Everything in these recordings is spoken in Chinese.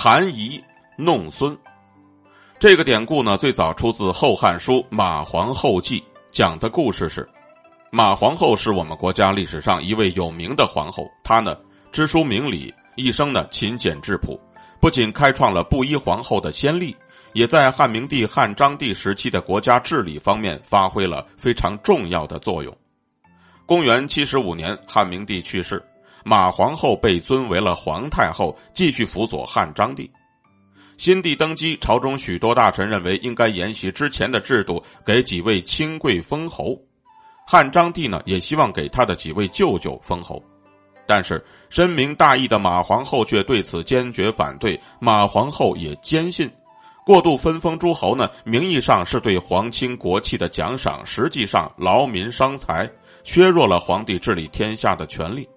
含饴弄孙。这个典故呢，最早出自《后汉书·马皇后记》，讲的故事是：马皇后是我们国家历史上一位有名的皇后，她呢知书明理，一生呢勤俭质朴，不仅开创了布衣皇后的先例，也在汉明帝、汉章帝时期的国家治理方面发挥了非常重要的作用。公元七十五年，汉明帝去世，马皇后被尊为了皇太后，继续辅佐汉章帝。新帝登基，朝中许多大臣认为应该沿袭之前的制度，给几位亲贵封侯。汉章帝呢，也希望给他的几位舅舅封侯，但是深明大义的马皇后却对此坚决反对。马皇后也坚信，过度分封诸侯呢，名义上是对皇亲国戚的奖赏，实际上劳民伤财，削弱了皇帝治理天下的权利。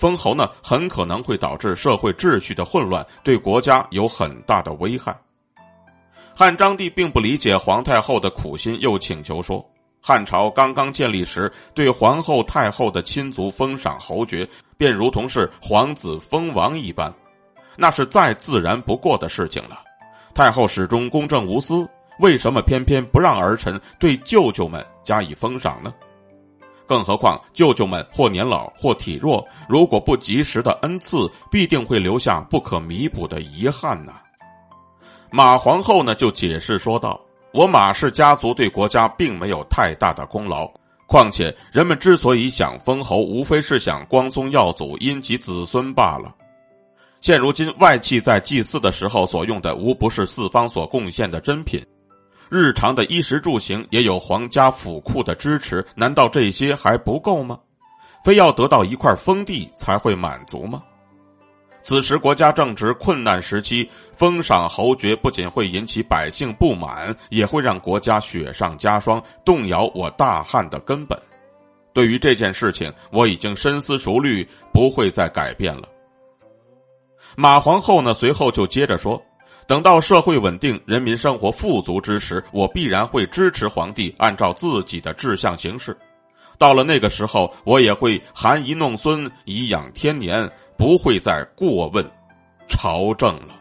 封侯呢，很可能会导致社会秩序的混乱，对国家有很大的危害。汉章帝并不理解皇太后的苦心，又请求说：汉朝刚刚建立时，对皇后、太后的亲族封赏侯爵，便如同是皇子封王一般，那是再自然不过的事情了。太后始终公正无私，为什么偏偏不让儿臣对舅舅们加以封赏呢？更何况，舅舅们或年老或体弱，如果不及时的恩赐，必定会留下不可弥补的遗憾呐。马皇后呢，就解释说道：“我马氏家族对国家并没有太大的功劳，况且人们之所以想封侯，无非是想光宗耀祖，荫及子孙罢了。现如今，外戚在祭祀的时候所用的，无不是四方所贡献的珍品。”日常的衣食住行也有皇家府库的支持，难道这些还不够吗？非要得到一块封地才会满足吗？此时国家正值困难时期，封赏侯爵不仅会引起百姓不满，也会让国家雪上加霜，动摇我大汉的根本。对于这件事情，我已经深思熟虑，不会再改变了。马皇后呢，随后就接着说。等到社会稳定、人民生活富足之时，我必然会支持皇帝按照自己的志向行事。到了那个时候，我也会含饴弄孙，颐养天年，不会再过问朝政了。